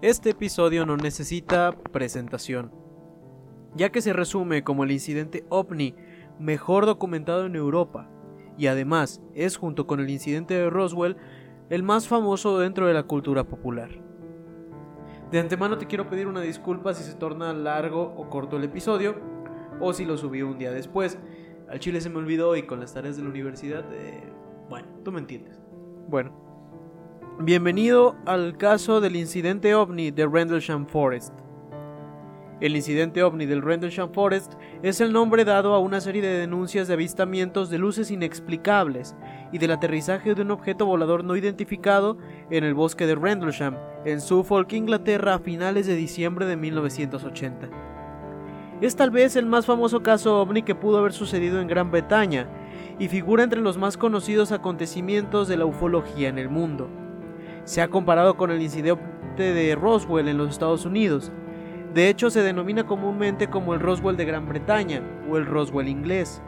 Este episodio no necesita presentación, ya que se resume como el incidente ovni mejor documentado en Europa, y además es junto con el incidente de Roswell el más famoso dentro de la cultura popular. De antemano te quiero pedir una disculpa si se torna largo o corto el episodio, o si lo subí un día después. Al chile se me olvidó y con las tareas de la universidad, eh, bueno, tú me entiendes. Bueno, Bienvenido al caso del incidente ovni de Rendlesham Forest. El incidente ovni del Rendlesham Forest es el nombre dado a una serie de denuncias de avistamientos de luces inexplicables y del aterrizaje de un objeto volador no identificado en el bosque de Rendlesham, en Suffolk, Inglaterra, a finales de diciembre de 1980. Es tal vez el más famoso caso ovni que pudo haber sucedido en Gran Bretaña y figura entre los más conocidos acontecimientos de la ufología en el mundo. Se ha comparado con el incidente de Roswell en los Estados Unidos. De hecho, se denomina comúnmente como el Roswell de Gran Bretaña o el Roswell inglés.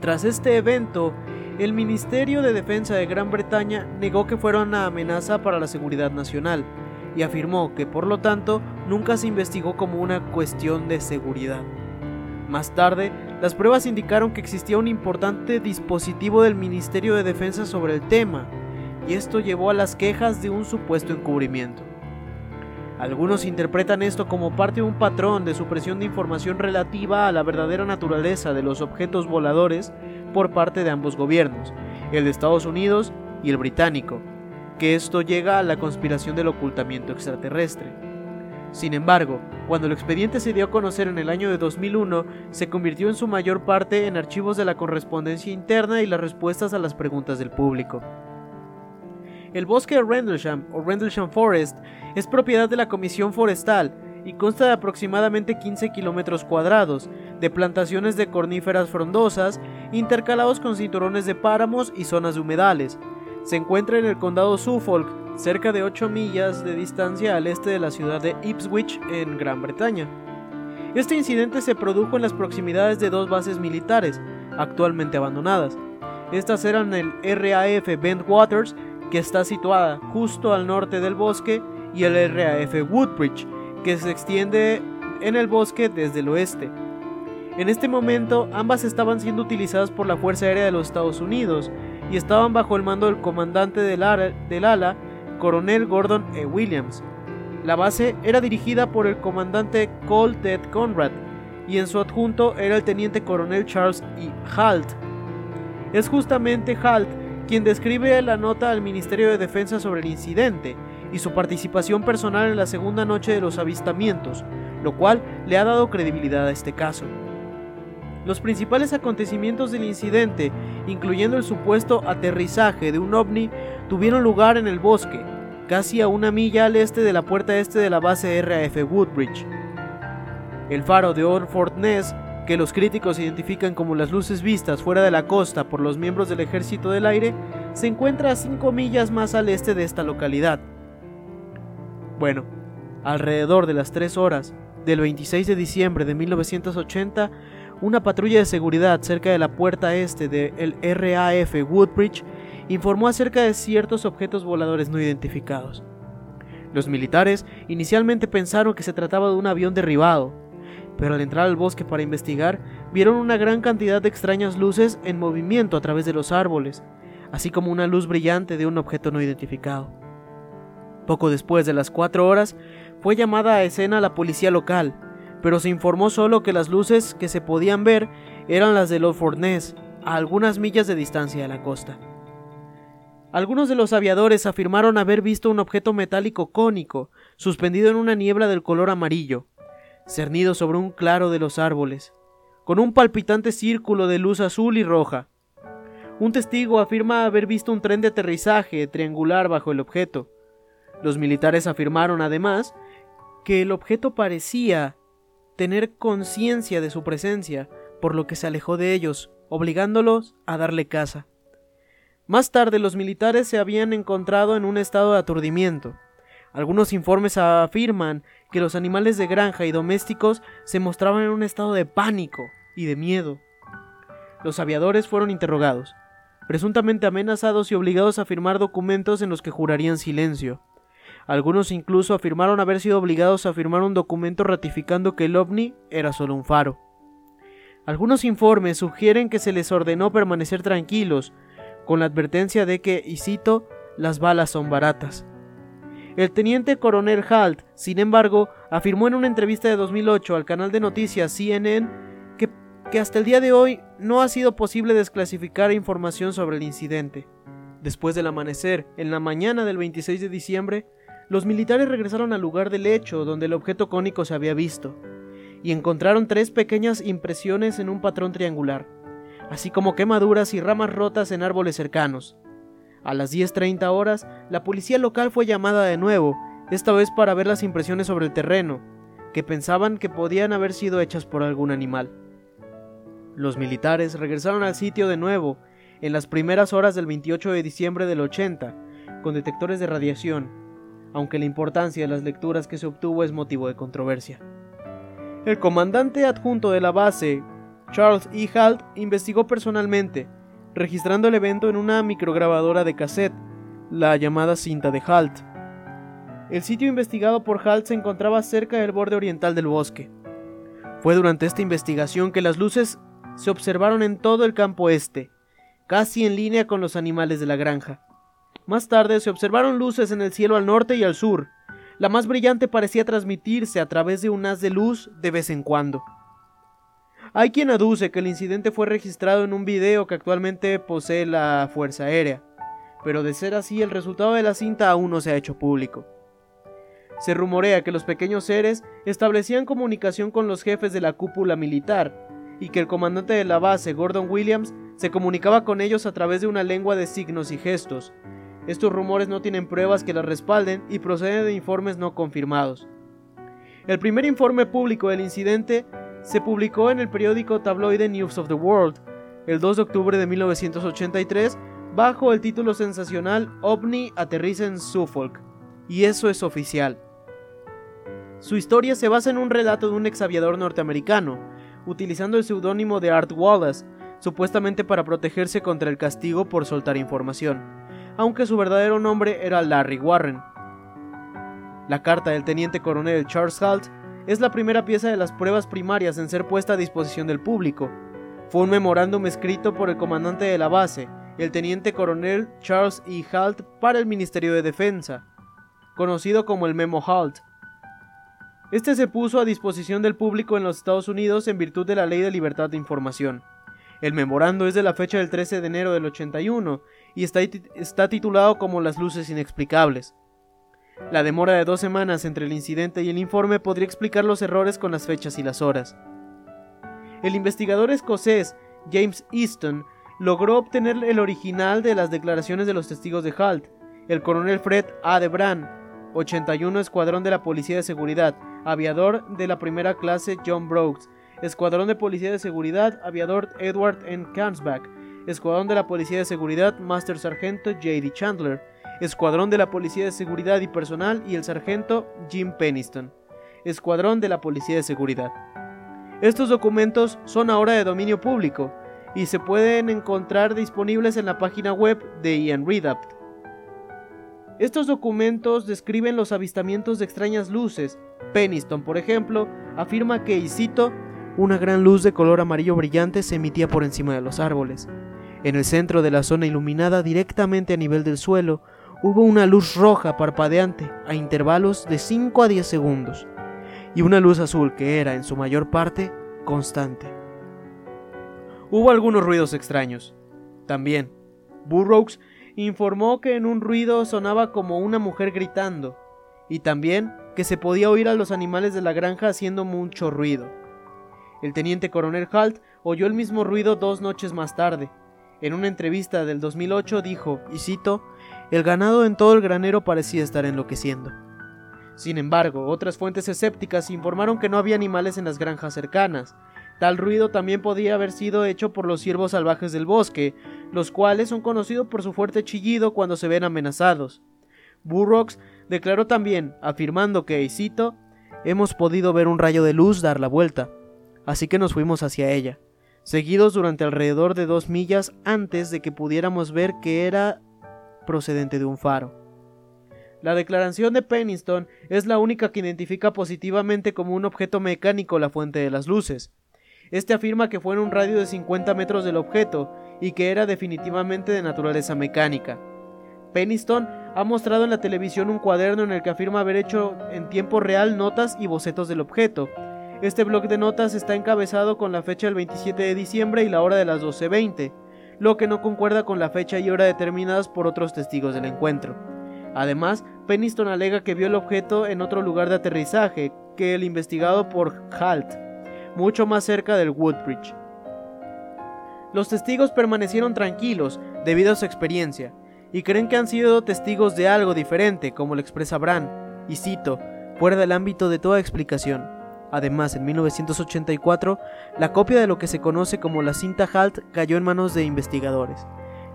Tras este evento, el Ministerio de Defensa de Gran Bretaña negó que fuera una amenaza para la seguridad nacional y afirmó que por lo tanto nunca se investigó como una cuestión de seguridad. Más tarde, las pruebas indicaron que existía un importante dispositivo del Ministerio de Defensa sobre el tema, y esto llevó a las quejas de un supuesto encubrimiento. Algunos interpretan esto como parte de un patrón de supresión de información relativa a la verdadera naturaleza de los objetos voladores por parte de ambos gobiernos, el de Estados Unidos y el británico, que esto llega a la conspiración del ocultamiento extraterrestre. Sin embargo, cuando el expediente se dio a conocer en el año de 2001, se convirtió en su mayor parte en archivos de la correspondencia interna y las respuestas a las preguntas del público. El bosque de Rendlesham o Rendlesham Forest es propiedad de la Comisión Forestal y consta de aproximadamente 15 kilómetros cuadrados de plantaciones de corníferas frondosas intercalados con cinturones de páramos y zonas de humedales. Se encuentra en el condado Suffolk, cerca de 8 millas de distancia al este de la ciudad de Ipswich, en Gran Bretaña. Este incidente se produjo en las proximidades de dos bases militares, actualmente abandonadas. Estas eran el RAF Bentwaters que está situada justo al norte del bosque, y el RAF Woodbridge, que se extiende en el bosque desde el oeste. En este momento ambas estaban siendo utilizadas por la Fuerza Aérea de los Estados Unidos y estaban bajo el mando del comandante del, ala, coronel Gordon E. Williams. La base era dirigida por el comandante Cole Ted Conrad y en su adjunto era el teniente coronel Charles E. Halt. Es justamente Halt quien describe la nota al Ministerio de Defensa sobre el incidente y su participación personal en la segunda noche de los avistamientos, lo cual le ha dado credibilidad a este caso. Los principales acontecimientos del incidente, incluyendo el supuesto aterrizaje de un ovni, tuvieron lugar en el bosque, casi a una milla al este de la puerta este de la base RAF Woodbridge. El faro de Orford Ness que los críticos identifican como las luces vistas fuera de la costa por los miembros del Ejército del Aire, se encuentra a 5 millas más al este de esta localidad. Bueno, alrededor de las 3 horas del 26 de diciembre de 1980, una patrulla de seguridad cerca de la puerta este del RAF Woodbridge informó acerca de ciertos objetos voladores no identificados. Los militares inicialmente pensaron que se trataba de un avión derribado, pero al entrar al bosque para investigar, vieron una gran cantidad de extrañas luces en movimiento a través de los árboles, así como una luz brillante de un objeto no identificado. Poco después de las cuatro horas, fue llamada a escena la policía local, pero se informó solo que las luces que se podían ver eran las de los Fornés, a algunas millas de distancia de la costa. Algunos de los aviadores afirmaron haber visto un objeto metálico cónico, suspendido en una niebla del color amarillo, cernido sobre un claro de los árboles, con un palpitante círculo de luz azul y roja. Un testigo afirma haber visto un tren de aterrizaje triangular bajo el objeto. Los militares afirmaron además que el objeto parecía tener conciencia de su presencia, por lo que se alejó de ellos, obligándolos a darle caza. Más tarde los militares se habían encontrado en un estado de aturdimiento. Algunos informes afirman que los animales de granja y domésticos se mostraban en un estado de pánico y de miedo. Los aviadores fueron interrogados, presuntamente amenazados y obligados a firmar documentos en los que jurarían silencio. Algunos incluso afirmaron haber sido obligados a firmar un documento ratificando que el ovni era solo un faro. Algunos informes sugieren que se les ordenó permanecer tranquilos, con la advertencia de que, y cito, las balas son baratas. El teniente coronel Halt, sin embargo, afirmó en una entrevista de 2008 al canal de noticias CNN que, que hasta el día de hoy no ha sido posible desclasificar información sobre el incidente. Después del amanecer, en la mañana del 26 de diciembre, los militares regresaron al lugar del hecho donde el objeto cónico se había visto, y encontraron tres pequeñas impresiones en un patrón triangular, así como quemaduras y ramas rotas en árboles cercanos. A las 10.30 horas, la policía local fue llamada de nuevo, esta vez para ver las impresiones sobre el terreno, que pensaban que podían haber sido hechas por algún animal. Los militares regresaron al sitio de nuevo en las primeras horas del 28 de diciembre del 80, con detectores de radiación, aunque la importancia de las lecturas que se obtuvo es motivo de controversia. El comandante adjunto de la base, Charles E. Halt, investigó personalmente, registrando el evento en una micrograbadora de cassette, la llamada cinta de Halt. El sitio investigado por Halt se encontraba cerca del borde oriental del bosque. Fue durante esta investigación que las luces se observaron en todo el campo este, casi en línea con los animales de la granja. Más tarde se observaron luces en el cielo al norte y al sur. La más brillante parecía transmitirse a través de un haz de luz de vez en cuando. Hay quien aduce que el incidente fue registrado en un video que actualmente posee la Fuerza Aérea, pero de ser así el resultado de la cinta aún no se ha hecho público. Se rumorea que los pequeños seres establecían comunicación con los jefes de la cúpula militar y que el comandante de la base, Gordon Williams, se comunicaba con ellos a través de una lengua de signos y gestos. Estos rumores no tienen pruebas que las respalden y proceden de informes no confirmados. El primer informe público del incidente se publicó en el periódico tabloide News of the World el 2 de octubre de 1983 bajo el título sensacional OVNI aterriza en Suffolk, y eso es oficial. Su historia se basa en un relato de un exaviador norteamericano, utilizando el seudónimo de Art Wallace, supuestamente para protegerse contra el castigo por soltar información, aunque su verdadero nombre era Larry Warren. La carta del teniente coronel Charles Halt es la primera pieza de las pruebas primarias en ser puesta a disposición del público. Fue un memorándum escrito por el comandante de la base, el teniente coronel Charles E. Halt, para el Ministerio de Defensa, conocido como el Memo Halt. Este se puso a disposición del público en los Estados Unidos en virtud de la Ley de Libertad de Información. El memorando es de la fecha del 13 de enero del 81 y está, está titulado como Las luces inexplicables. La demora de dos semanas entre el incidente y el informe podría explicar los errores con las fechas y las horas. El investigador escocés James Easton logró obtener el original de las declaraciones de los testigos de Halt, el coronel Fred A. Debran, 81 Escuadrón de la Policía de Seguridad, aviador de la primera clase John Brooks, Escuadrón de Policía de Seguridad, aviador Edward N. Kansbach, Escuadrón de la Policía de Seguridad, Master Sargento J.D. Chandler, Escuadrón de la Policía de Seguridad y Personal y el Sargento Jim Peniston, Escuadrón de la Policía de Seguridad. Estos documentos son ahora de dominio público y se pueden encontrar disponibles en la página web de Ian Redapt. Estos documentos describen los avistamientos de extrañas luces. Peniston, por ejemplo, afirma que, y cito, una gran luz de color amarillo brillante se emitía por encima de los árboles. En el centro de la zona iluminada directamente a nivel del suelo, hubo una luz roja parpadeante a intervalos de 5 a 10 segundos y una luz azul que era en su mayor parte constante. Hubo algunos ruidos extraños. También, Burroughs informó que en un ruido sonaba como una mujer gritando y también que se podía oír a los animales de la granja haciendo mucho ruido. El teniente coronel Halt oyó el mismo ruido dos noches más tarde. En una entrevista del 2008 dijo, y cito, el ganado en todo el granero parecía estar enloqueciendo. Sin embargo, otras fuentes escépticas informaron que no había animales en las granjas cercanas. Tal ruido también podía haber sido hecho por los ciervos salvajes del bosque, los cuales son conocidos por su fuerte chillido cuando se ven amenazados. Burroughs declaró también, afirmando que, y cito, hemos podido ver un rayo de luz dar la vuelta, así que nos fuimos hacia ella, seguidos durante alrededor de dos millas antes de que pudiéramos ver que era procedente de un faro. La declaración de Penniston es la única que identifica positivamente como un objeto mecánico la fuente de las luces. Este afirma que fue en un radio de 50 metros del objeto y que era definitivamente de naturaleza mecánica. Penniston ha mostrado en la televisión un cuaderno en el que afirma haber hecho en tiempo real notas y bocetos del objeto. Este bloc de notas está encabezado con la fecha del 27 de diciembre y la hora de las 12.20, lo que no concuerda con la fecha y hora determinadas por otros testigos del encuentro. Además, Penniston alega que vio el objeto en otro lugar de aterrizaje que el investigado por Halt, mucho más cerca del Woodbridge. Los testigos permanecieron tranquilos debido a su experiencia y creen que han sido testigos de algo diferente, como lo expresa Bran, y cito, fuera del ámbito de toda explicación. Además, en 1984, la copia de lo que se conoce como la cinta HALT cayó en manos de investigadores.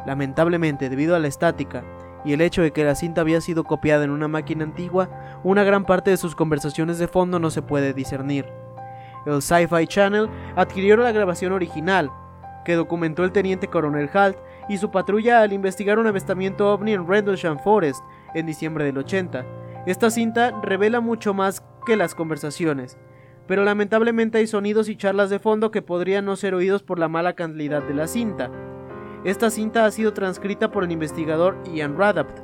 Lamentablemente, debido a la estática y el hecho de que la cinta había sido copiada en una máquina antigua, una gran parte de sus conversaciones de fondo no se puede discernir. El Sci-Fi Channel adquirió la grabación original, que documentó el teniente coronel Halt y su patrulla al investigar un avistamiento ovni en Rendlesham Forest en diciembre del 80. Esta cinta revela mucho más que las conversaciones, pero lamentablemente hay sonidos y charlas de fondo que podrían no ser oídos por la mala calidad de la cinta. Esta cinta ha sido transcrita por el investigador Ian Radapt,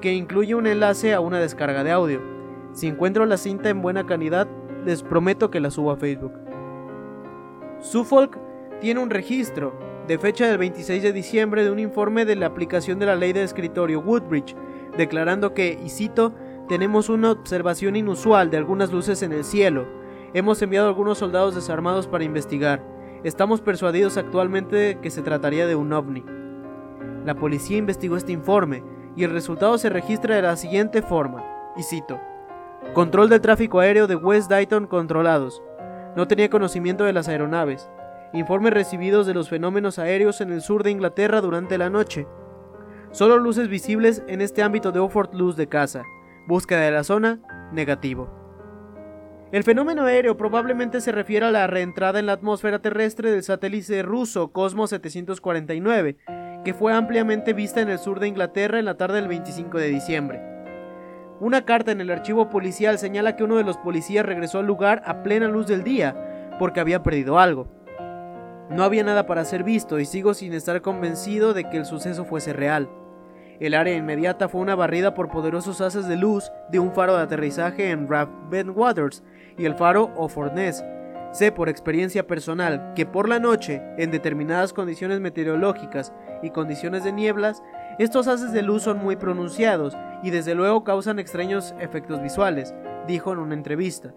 que incluye un enlace a una descarga de audio. Si encuentro la cinta en buena calidad, les prometo que la subo a Facebook. Suffolk tiene un registro, de fecha del 26 de diciembre, de un informe de la aplicación de la ley de escritorio Woodbridge, declarando que, y cito, tenemos una observación inusual de algunas luces en el cielo. Hemos enviado algunos soldados desarmados para investigar. Estamos persuadidos actualmente que se trataría de un ovni. La policía investigó este informe y el resultado se registra de la siguiente forma, y cito, Control del tráfico aéreo de West Dayton controlados. No tenía conocimiento de las aeronaves. Informes recibidos de los fenómenos aéreos en el sur de Inglaterra durante la noche. Solo luces visibles en este ámbito de Offord Luz de casa. Búsqueda de la zona, negativo. El fenómeno aéreo probablemente se refiere a la reentrada en la atmósfera terrestre del satélite ruso Cosmos 749, que fue ampliamente vista en el sur de Inglaterra en la tarde del 25 de diciembre. Una carta en el archivo policial señala que uno de los policías regresó al lugar a plena luz del día porque había perdido algo. No había nada para ser visto y sigo sin estar convencido de que el suceso fuese real. El área inmediata fue una barrida por poderosos haces de luz de un faro de aterrizaje en Ben Waters y el faro O'Forness. Sé por experiencia personal que por la noche, en determinadas condiciones meteorológicas y condiciones de nieblas, estos haces de luz son muy pronunciados y desde luego causan extraños efectos visuales, dijo en una entrevista.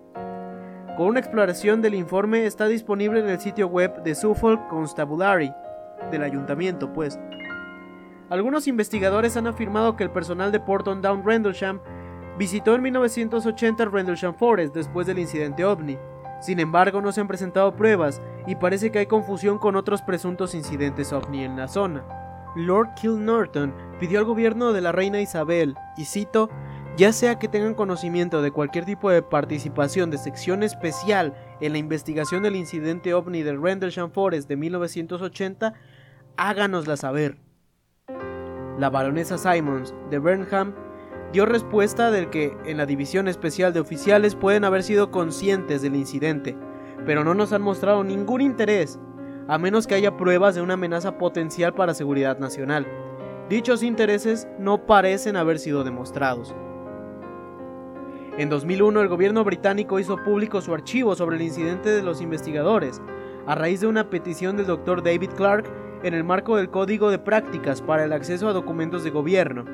Con una exploración del informe está disponible en el sitio web de Suffolk Constabulary, del ayuntamiento, pues. Algunos investigadores han afirmado que el personal de Porton Down Rendlesham visitó en 1980 Rendlesham Forest después del incidente ovni. Sin embargo, no se han presentado pruebas y parece que hay confusión con otros presuntos incidentes ovni en la zona. Lord Kilnorton pidió al gobierno de la reina Isabel, y cito, ya sea que tengan conocimiento de cualquier tipo de participación de sección especial en la investigación del incidente ovni del Rendlesham Forest de 1980, háganosla saber. La baronesa Simons de Burnham dio respuesta del que en la división especial de oficiales pueden haber sido conscientes del incidente, pero no nos han mostrado ningún interés, a menos que haya pruebas de una amenaza potencial para seguridad nacional. Dichos intereses no parecen haber sido demostrados. En 2001 el gobierno británico hizo público su archivo sobre el incidente de los investigadores, a raíz de una petición del Dr. David Clark en el marco del Código de Prácticas para el Acceso a Documentos de Gobierno,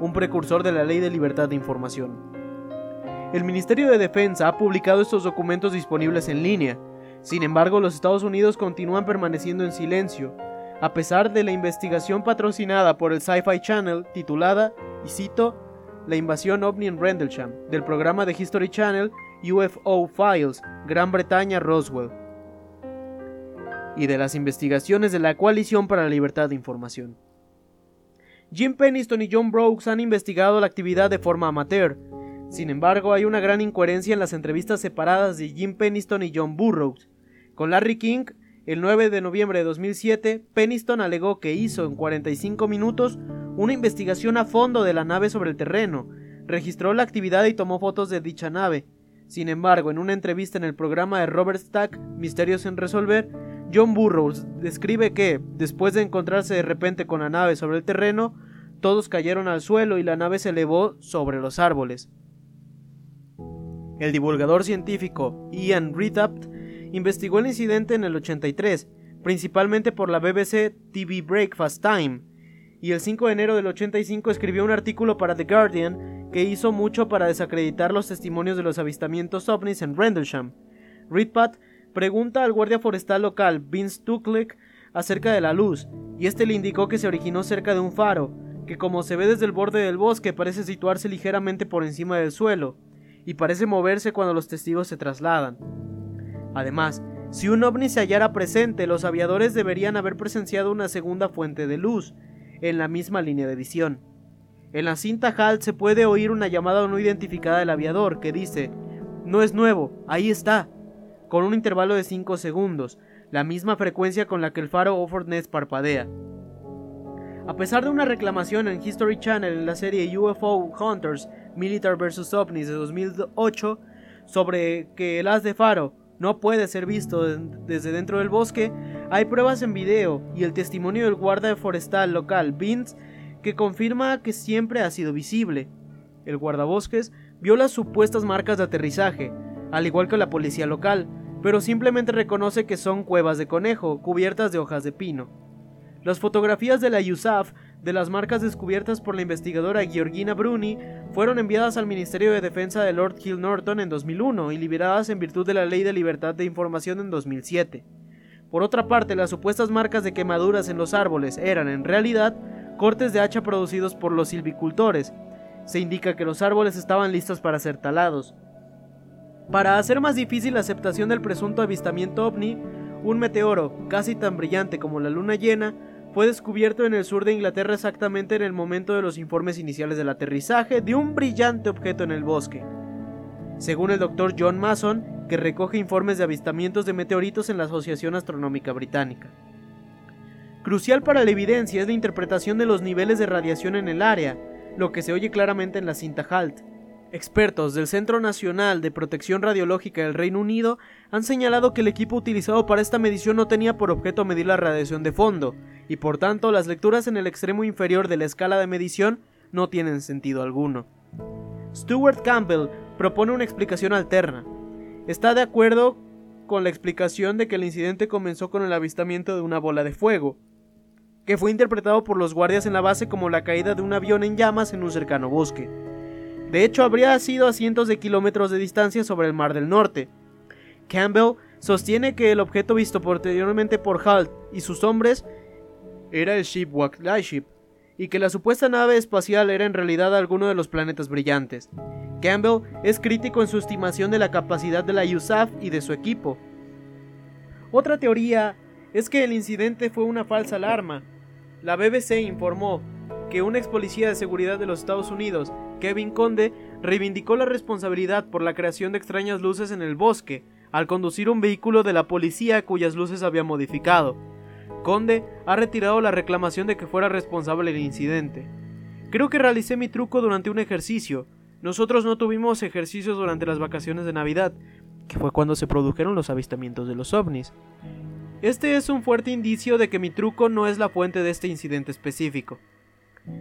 un precursor de la Ley de Libertad de Información. El Ministerio de Defensa ha publicado estos documentos disponibles en línea, sin embargo los Estados Unidos continúan permaneciendo en silencio, a pesar de la investigación patrocinada por el Sci-Fi Channel titulada, y cito, La invasión ovni en Rendlesham, del programa de History Channel UFO Files, Gran Bretaña Roswell y de las investigaciones de la Coalición para la Libertad de Información. Jim Penniston y John Brooks han investigado la actividad de forma amateur. Sin embargo, hay una gran incoherencia en las entrevistas separadas de Jim Penniston y John Burroughs. Con Larry King, el 9 de noviembre de 2007, Penniston alegó que hizo en 45 minutos una investigación a fondo de la nave sobre el terreno, registró la actividad y tomó fotos de dicha nave. Sin embargo, en una entrevista en el programa de Robert Stack, Misterios en Resolver, John Burroughs describe que, después de encontrarse de repente con la nave sobre el terreno, todos cayeron al suelo y la nave se elevó sobre los árboles. El divulgador científico Ian Redapt investigó el incidente en el 83, principalmente por la BBC TV Breakfast Time, y el 5 de enero del 85 escribió un artículo para The Guardian que hizo mucho para desacreditar los testimonios de los avistamientos ovnis en Rendlesham. Ridpat pregunta al guardia forestal local Vince Tuklik acerca de la luz, y este le indicó que se originó cerca de un faro, que como se ve desde el borde del bosque parece situarse ligeramente por encima del suelo, y parece moverse cuando los testigos se trasladan. Además, si un ovni se hallara presente, los aviadores deberían haber presenciado una segunda fuente de luz, en la misma línea de visión. En la cinta HALT se puede oír una llamada no identificada del aviador que dice, no es nuevo, ahí está, con un intervalo de 5 segundos, la misma frecuencia con la que el faro Offord Nest parpadea. A pesar de una reclamación en History Channel en la serie UFO Hunters Military vs. OVNIs de 2008 sobre que el haz de faro no puede ser visto desde dentro del bosque, hay pruebas en video y el testimonio del guarda forestal local Vince que confirma que siempre ha sido visible. El guardabosques vio las supuestas marcas de aterrizaje, al igual que la policía local, pero simplemente reconoce que son cuevas de conejo cubiertas de hojas de pino. Las fotografías de la USAF de las marcas descubiertas por la investigadora Georgina Bruni fueron enviadas al Ministerio de Defensa de Lord Hill Norton en 2001 y liberadas en virtud de la Ley de Libertad de Información en 2007. Por otra parte, las supuestas marcas de quemaduras en los árboles eran, en realidad, cortes de hacha producidos por los silvicultores. Se indica que los árboles estaban listos para ser talados. Para hacer más difícil la aceptación del presunto avistamiento ovni, un meteoro, casi tan brillante como la luna llena, fue descubierto en el sur de Inglaterra exactamente en el momento de los informes iniciales del aterrizaje de un brillante objeto en el bosque. Según el doctor John Mason, que recoge informes de avistamientos de meteoritos en la Asociación Astronómica Británica. Crucial para la evidencia es la interpretación de los niveles de radiación en el área, lo que se oye claramente en la cinta HALT. Expertos del Centro Nacional de Protección Radiológica del Reino Unido han señalado que el equipo utilizado para esta medición no tenía por objeto medir la radiación de fondo, y por tanto las lecturas en el extremo inferior de la escala de medición no tienen sentido alguno. Stuart Campbell propone una explicación alterna. Está de acuerdo con la explicación de que el incidente comenzó con el avistamiento de una bola de fuego, que fue interpretado por los guardias en la base como la caída de un avión en llamas en un cercano bosque. De hecho, habría sido a cientos de kilómetros de distancia sobre el Mar del Norte. Campbell sostiene que el objeto visto posteriormente por Halt y sus hombres era el Shipwalk Lightship, y que la supuesta nave espacial era en realidad alguno de los planetas brillantes. Campbell es crítico en su estimación de la capacidad de la USAF y de su equipo. Otra teoría es que el incidente fue una falsa alarma. La BBC informó que un ex policía de seguridad de los Estados Unidos Kevin Conde reivindicó la responsabilidad por la creación de extrañas luces en el bosque, al conducir un vehículo de la policía cuyas luces había modificado. Conde ha retirado la reclamación de que fuera responsable del incidente. Creo que realicé mi truco durante un ejercicio. Nosotros no tuvimos ejercicios durante las vacaciones de Navidad, que fue cuando se produjeron los avistamientos de los ovnis. Este es un fuerte indicio de que mi truco no es la fuente de este incidente específico.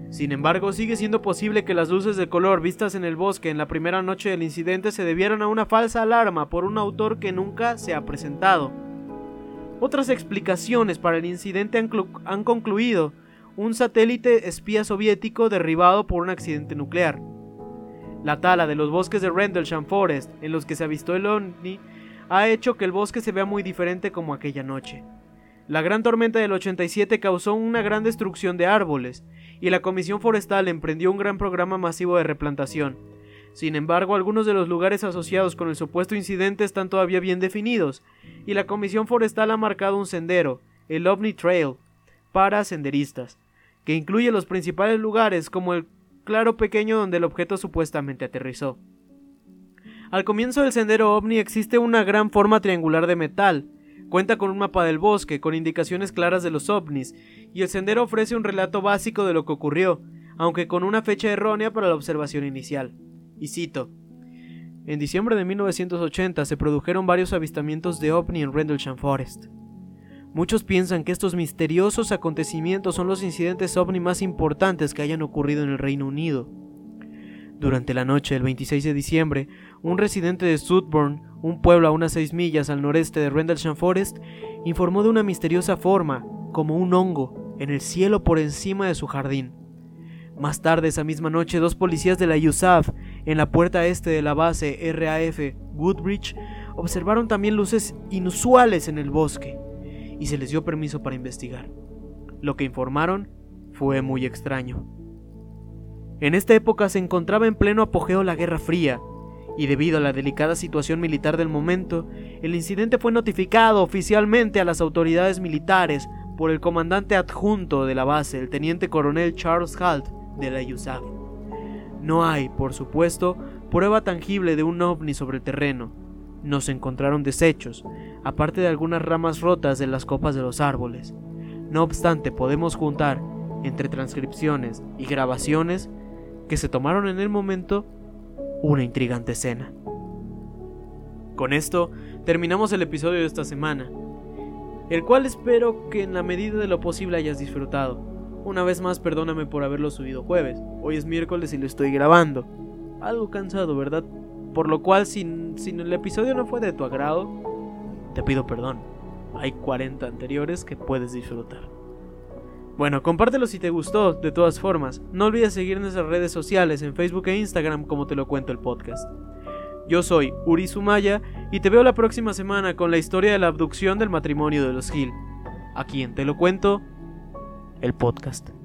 Sin embargo, sigue siendo posible que las luces de color vistas en el bosque en la primera noche del incidente se debieran a una falsa alarma por un autor que nunca se ha presentado. Otras explicaciones para el incidente han, concluido un satélite espía soviético derribado por un accidente nuclear. La tala de los bosques de Rendlesham Forest, en los que se avistó el OVNI, ha hecho que el bosque se vea muy diferente como aquella noche. La gran tormenta del 87 causó una gran destrucción de árboles, y la Comisión Forestal emprendió un gran programa masivo de replantación. Sin embargo, algunos de los lugares asociados con el supuesto incidente están todavía bien definidos, y la Comisión Forestal ha marcado un sendero, el OVNI Trail, para senderistas, que incluye los principales lugares como el claro pequeño donde el objeto supuestamente aterrizó. Al comienzo del sendero OVNI existe una gran forma triangular de metal, Cuenta con un mapa del bosque, con indicaciones claras de los ovnis, y el sendero ofrece un relato básico de lo que ocurrió, aunque con una fecha errónea para la observación inicial. Y cito, en diciembre de 1980 se produjeron varios avistamientos de ovni en Rendlesham Forest. Muchos piensan que estos misteriosos acontecimientos son los incidentes ovni más importantes que hayan ocurrido en el Reino Unido. Durante la noche del 26 de diciembre, un residente de Sudburn, un pueblo a unas seis millas al noreste de Rendlesham Forest, informó de una misteriosa forma, como un hongo, en el cielo por encima de su jardín. Más tarde esa misma noche, dos policías de la USAF, en la puerta este de la base RAF Woodbridge, observaron también luces inusuales en el bosque, y se les dio permiso para investigar. Lo que informaron fue muy extraño. En esta época se encontraba en pleno apogeo la Guerra Fría, y debido a la delicada situación militar del momento, el incidente fue notificado oficialmente a las autoridades militares por el comandante adjunto de la base, el teniente coronel Charles Halt, de la USAF. No hay, por supuesto, prueba tangible de un ovni sobre el terreno. No se encontraron desechos, aparte de algunas ramas rotas de las copas de los árboles. No obstante, podemos juntar, entre transcripciones y grabaciones que se tomaron en el momento, una intrigante escena. Con esto, terminamos el episodio de esta semana, el cual espero que en la medida de lo posible hayas disfrutado. Una vez más, perdóname por haberlo subido jueves. Hoy es miércoles y lo estoy grabando. Algo cansado, ¿verdad? Por lo cual, si, el episodio no fue de tu agrado, te pido perdón. Hay 40 anteriores que puedes disfrutar. Bueno, compártelo si te gustó, de todas formas. No olvides seguir nuestras redes sociales, en Facebook e Instagram, como te lo cuento el podcast. Yo soy Uri Sumaya y te veo la próxima semana con la historia de la abducción del matrimonio de los Hill. Aquí en Te lo cuento el podcast.